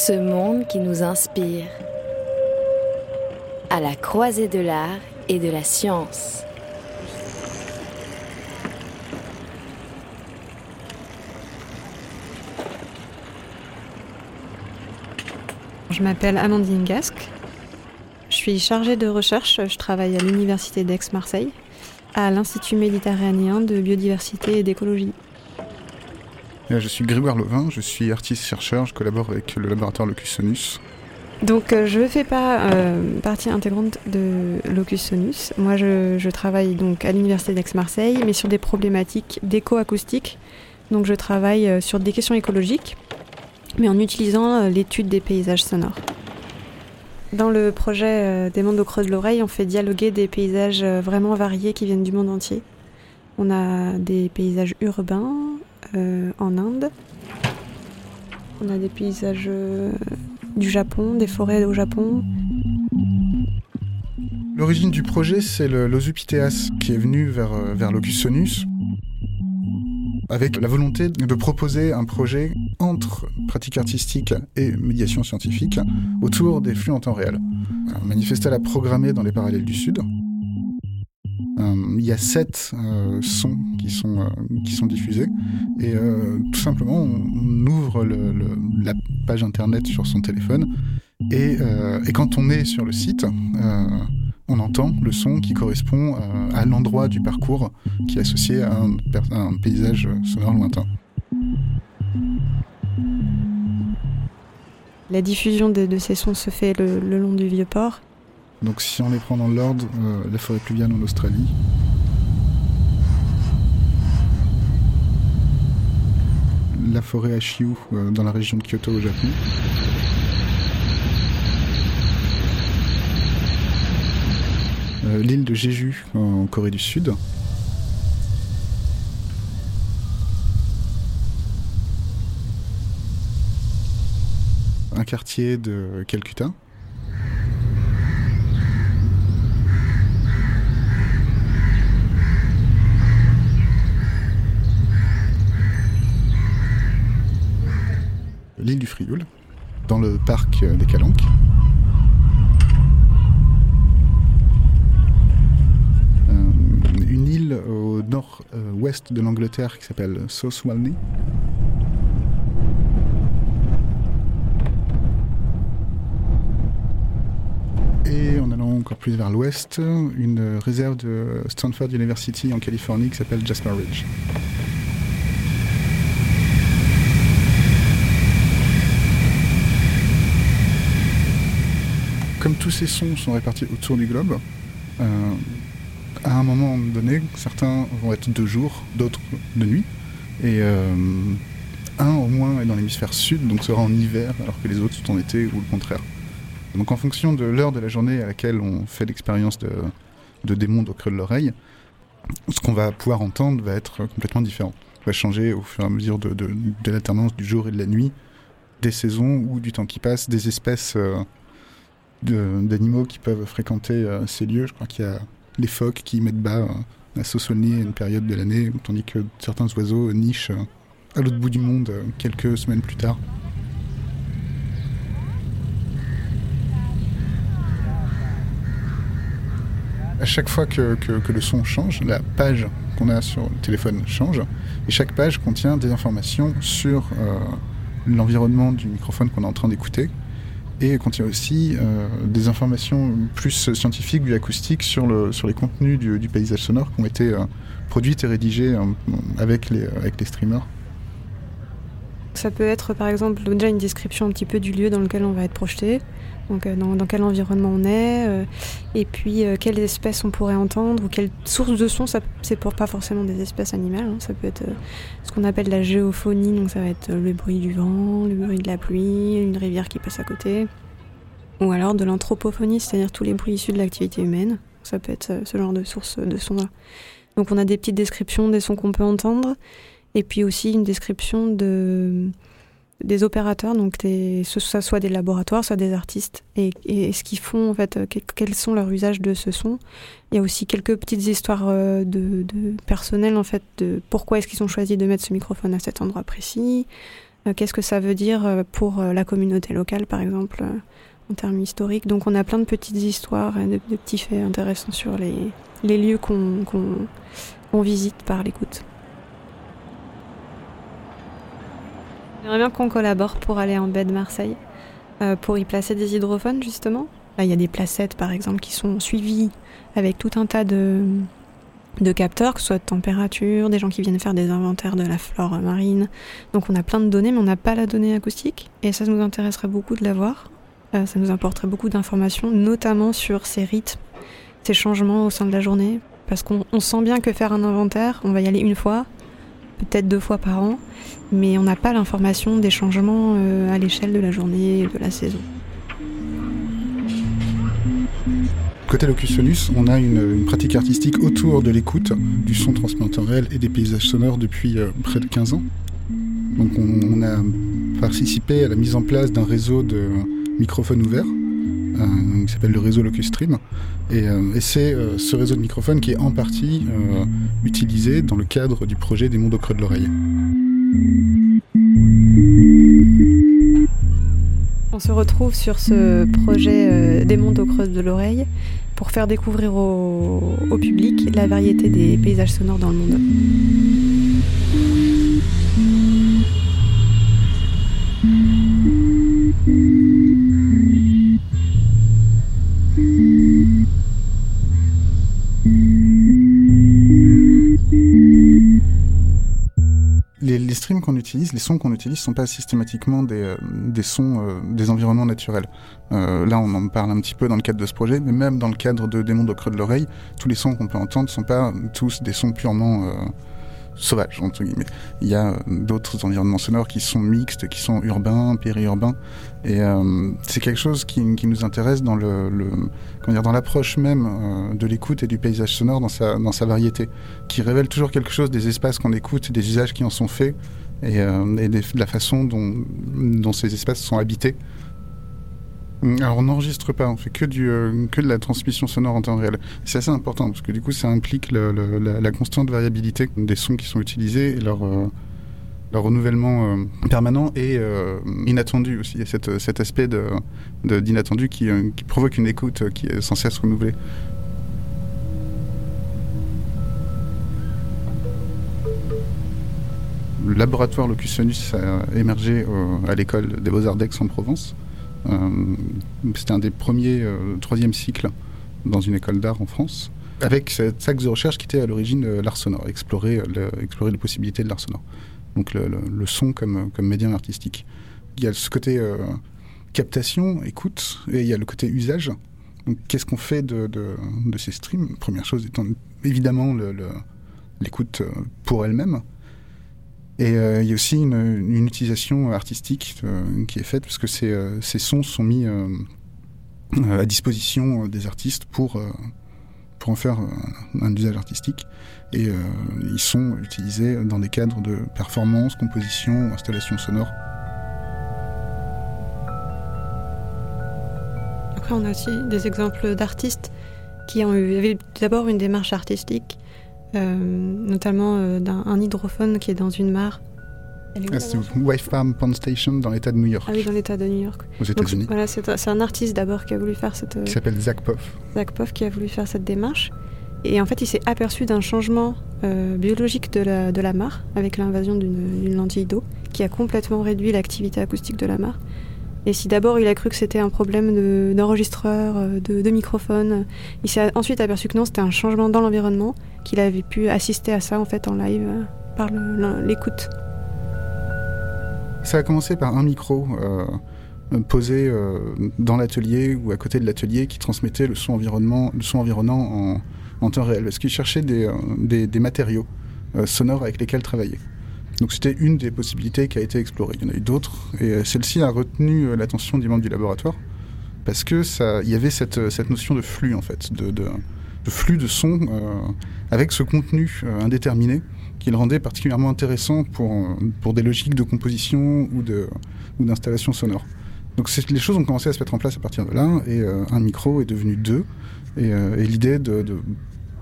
Ce monde qui nous inspire. À la croisée de l'art et de la science. Je m'appelle Amandine Gasque. Je suis chargée de recherche. Je travaille à l'Université d'Aix-Marseille, à l'Institut méditerranéen de biodiversité et d'écologie. Je suis Grégoire Levin, je suis artiste-chercheur, je collabore avec le laboratoire Locus Sonus. Donc euh, je ne fais pas euh, partie intégrante de Locus Sonus. Moi je, travaille donc à l'Université d'Aix-Marseille, mais sur des problématiques d'éco-acoustique. Donc je travaille euh, sur des questions écologiques, mais en utilisant l'étude des paysages sonores. Dans le projet des mondes au creux de l'oreille, on fait dialoguer des paysages vraiment variés qui viennent du monde entier. On a des paysages urbains, euh, en Inde. On a des paysages euh, du Japon, des forêts au Japon. L'origine du projet, c'est l'Osupiteas qui est venu vers, euh, vers Locus Sonus avec la volonté de proposer un projet entre pratique artistique et médiation scientifique autour des flux en temps réel. Manifestal a programmé dans les parallèles du Sud, y a sept euh, sons qui sont, euh, qui sont diffusés. Et tout simplement, on, ouvre la page internet sur son téléphone. Et, quand on est sur le site, on entend le son qui correspond à l'endroit du parcours qui est associé à un, paysage sonore lointain. La diffusion de, ces sons se fait le, le long du vieux port. Donc si on les prend dans l'ordre, euh, la forêt pluviale en Australie. La forêt Ashiu euh, dans la région de Kyoto au Japon. Euh, l'île de Jeju en Corée du Sud. Un quartier de Calcutta. l'île du Frioul, dans le parc des Calanques. Euh, une île au nord-ouest de l'Angleterre qui s'appelle South Walney. Et en allant encore plus vers l'ouest, une réserve de Stanford University en Californie qui s'appelle Jasper Ridge. comme tous ces sons sont répartis autour du globe, euh, à un moment donné, certains vont être de jour, d'autres de nuit. Et euh, un au moins est dans l'hémisphère sud, donc sera en hiver, alors que les autres sont en été ou le contraire. Donc en fonction de l'heure de la journée à laquelle on fait l'expérience de, de des mondes au creux de l'oreille, ce qu'on va pouvoir entendre va être complètement différent. va changer au fur et à mesure de, de, l'alternance du jour et de la nuit, des saisons ou du temps qui passe, des espèces euh, d'animaux qui peuvent fréquenter euh, ces lieux. Je crois qu'il y a les phoques qui mettent bas euh, à Sossoni à une période de l'année, tandis que certains oiseaux nichent euh, à l'autre bout du monde quelques semaines plus tard. À chaque fois que, que, le son change, la page qu'on a sur le téléphone change, et chaque page contient des informations sur l'environnement du microphone qu'on est en train d'écouter, et contient aussi euh, des informations plus scientifiques du acoustique sur, le, sur les contenus du, paysage sonore qui ont été euh, produites et rédigées euh, avec les streamers. Ça peut être par exemple déjà une description un petit peu du lieu dans lequel on va être projeté, donc euh, dans, quel environnement on est, euh, et puis euh, quelles espèces on pourrait entendre, ou quelle source de son, c'est pour pas forcément des espèces animales, hein. ça peut être ce qu'on appelle la géophonie, donc ça va être le bruit du vent, le bruit de la pluie, une rivière qui passe à côté, ou alors de l'anthropophonie, c'est-à-dire tous les bruits issus de l'activité humaine, ça peut être ce genre de source de son là. Donc on a des petites descriptions des sons qu'on peut entendre, et puis aussi une description de des opérateurs, donc ce soit des laboratoires, soit des artistes, et, ce qu'ils font en fait, euh, quels sont leurs usages de ce son. Il y a aussi quelques petites histoires euh, de, personnelles en fait, de pourquoi est-ce qu'ils ont choisi de mettre ce microphone à cet endroit précis, Qu'est-ce que ça veut dire pour la communauté locale, par exemple, en termes historiques Donc on a plein de petites histoires et de, petits faits intéressants sur les lieux qu'on visite par l'écoute. J'aimerais bien qu'on collabore pour aller en baie de Marseille, pour y placer des hydrophones justement. Là, il y a des placettes par exemple qui sont suivies avec tout un tas de, de capteurs, que ce soit de température, des gens qui viennent faire des inventaires de la flore marine. Donc on a plein de données, mais on n'a pas la donnée acoustique. Et ça nous intéresserait beaucoup de l'avoir. Euh, ça nous apporterait beaucoup d'informations, notamment sur ces rythmes, ces changements au sein de la journée. Parce qu'on sent bien que faire un inventaire, on va y aller une fois, peut-être deux fois par an, mais on n'a pas l'information des changements euh, à l'échelle de la journée et de la saison. Côté Locutionus, on a une, pratique artistique autour de l'écoute, du son transmis réel et des paysages sonores depuis euh, près de 15 ans. Donc on, a participé à la mise en place d'un réseau de microphones ouverts euh, qui s'appelle le réseau Locustream. Et, euh, c'est ce réseau de microphones qui est en partie utilisé dans le cadre du projet des mondes au creux de l'oreille. On se retrouve sur ce projet euh, des mondes au creux de l'oreille pour faire découvrir au, public la variété des paysages sonores dans le monde. Qu'on utilise, les sons qu'on utilise, sont pas systématiquement des, euh, sons euh, des environnements naturels. Euh, là, on en parle un petit peu dans le cadre de ce projet, mais même dans le cadre de Des mondes au creux de l'oreille, tous les sons qu'on peut entendre ne sont pas tous des sons purement sauvage, entre guillemets. Il y a euh, d'autres environnements sonores qui sont mixtes, qui sont urbains, périurbains. Et euh, c'est quelque chose qui, nous intéresse dans le, comment dire, dans l'approche même euh, de l'écoute et du paysage sonore dans sa, dans sa variété, qui révèle toujours quelque chose des espaces qu'on écoute, des usages qui en sont faits et, et de la façon dont, dont ces espaces sont habités. Mm, alors on n'enregistre pas, on fait que, du, euh, que de la transmission sonore en temps réel. C'est assez important parce que du coup ça implique la, constante variabilité des sons qui sont utilisés et leur, euh, leur renouvellement euh, permanent et inattendu aussi. Il y a cet aspect d'inattendu qui, qui, provoque une écoute qui est sans cesse renouvelée. Le laboratoire Locutionus a émergé à l'école des Beaux-Arts d'Aix-en-Provence. Euh, c'était un des premiers euh, troisième cycles dans une école d'art en France, avec cet axe de recherche qui était à l'origine de l'art sonore, explorer, explorer les possibilités de l'art sonore. Donc le, son comme, comme médium artistique. Il y a ce côté euh, captation, écoute, et il y a le côté usage. Qu'est-ce qu'on fait de, de, ces streams? Première chose étant évidemment l'écoute pour elle-même, et euh, il y a aussi une, utilisation artistique euh, qui est faite parce que ces, euh, sons sont mis à disposition des artistes pour, pour en faire un, usage artistique. Et ils sont utilisés dans des cadres de performance, composition, installation sonore. Après, on a aussi des exemples d'artistes qui ont eu, d'abord une démarche artistique notamment euh, d'un hydrophone qui est dans une mare. Ah, c'est Wave Farm Pond Station dans l'État de New York. Ah oui, dans l'État de New York. Aux États-Unis. Voilà, c'est un artiste d'abord qui a voulu faire cette. Qui s'appelle Zach Poff. Zach Poff qui a voulu faire cette démarche. Et en fait, il s'est aperçu d'un changement euh, biologique de la, de la mare avec l'invasion d'une lentille d'eau qui a complètement réduit l'activité acoustique de la mare. Et si d'abord il a cru que c'était un problème d'enregistreur, euh, de, microphone, il s'est ensuite aperçu que non, c'était un changement dans l'environnement, qu'il avait pu assister à ça en fait en live euh, par l'écoute. Ça a commencé par un micro euh, posé dans l'atelier ou à côté de l'atelier qui transmettait le son, environnement, le son environnant en, temps réel, parce qu'il cherchait des matériaux sonores avec lesquels travailler. Donc c'était une des possibilités qui a été explorée. Il y en a eu d'autres, et euh, celle-ci a retenu euh, l'attention des membres du laboratoire parce que ça, il y avait cette, euh, cette notion de flux en fait, de, de, flux de son avec ce contenu indéterminé qui le rendait particulièrement intéressant pour, pour des logiques de composition ou de ou d'installation sonore. Donc les choses ont commencé à se mettre en place à partir de là, et un micro est devenu deux, et, et l'idée de, de,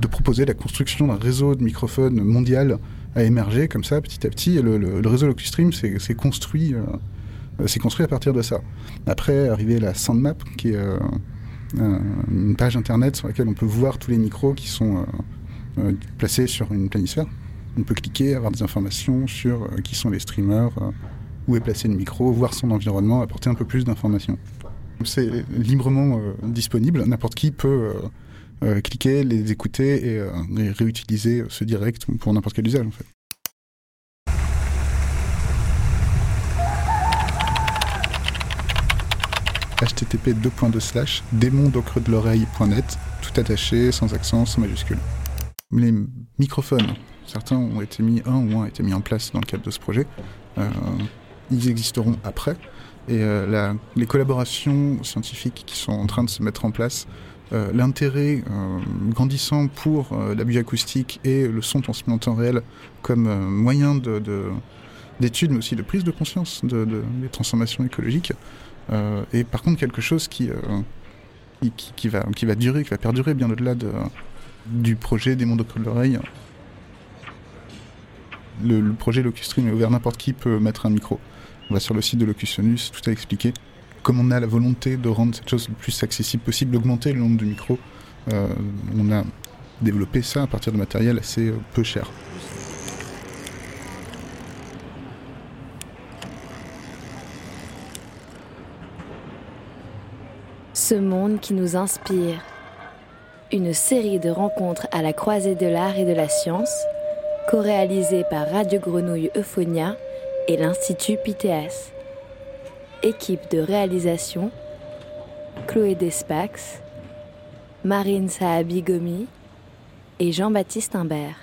de, proposer la construction d'un réseau de microphones mondial a émergé comme ça petit à petit. Et le, réseau LocuStream s'est construit, construit à partir de ça. Après, arrivé la SandMap, qui est une page internet sur laquelle on peut voir tous les micros qui sont placés sur une planisphère. On peut cliquer, avoir des informations sur qui sont les streamers, où est placé le micro, voir son environnement, apporter un peu plus d'informations. C'est librement euh, disponible, n'importe qui peut euh, euh, cliquer, les écouter et, réutiliser ce direct pour n'importe quel usage en fait. http de l'oreille.net, tout attaché, sans accent, sans majuscule. Les microphones, certains ont été mis, un ou un a été mis en place dans le cadre de ce projet ils existeront après. Et euh, les collaborations scientifiques qui sont en train de se mettre en place, euh, l'intérêt euh, grandissant pour la bioacoustique et le son transmis en temps réel comme moyen d'étude, mais aussi de prise de conscience de, des transformations écologiques, et par contre quelque chose qui, qui, va, qui va durer, qui va perdurer bien au-delà de, du projet des mondes au de l'oreille. Le, projet Locustream est ouvert, n'importe qui peut mettre un micro. On va sur le site de Locutionus, tout a expliqué. Comme on a la volonté de rendre cette chose le plus accessible possible, d'augmenter le nombre de micros, euh, on a développé ça à partir de matériel assez euh, peu cher. Ce monde qui nous inspire. Une série de rencontres à la croisée de l'art et de la science, co-réalisée par Radio Grenouille Euphonia et l'Institut PTS. Équipe de réalisation Chloé Despax, Marine Saabi Gomi et Jean-Baptiste Imbert.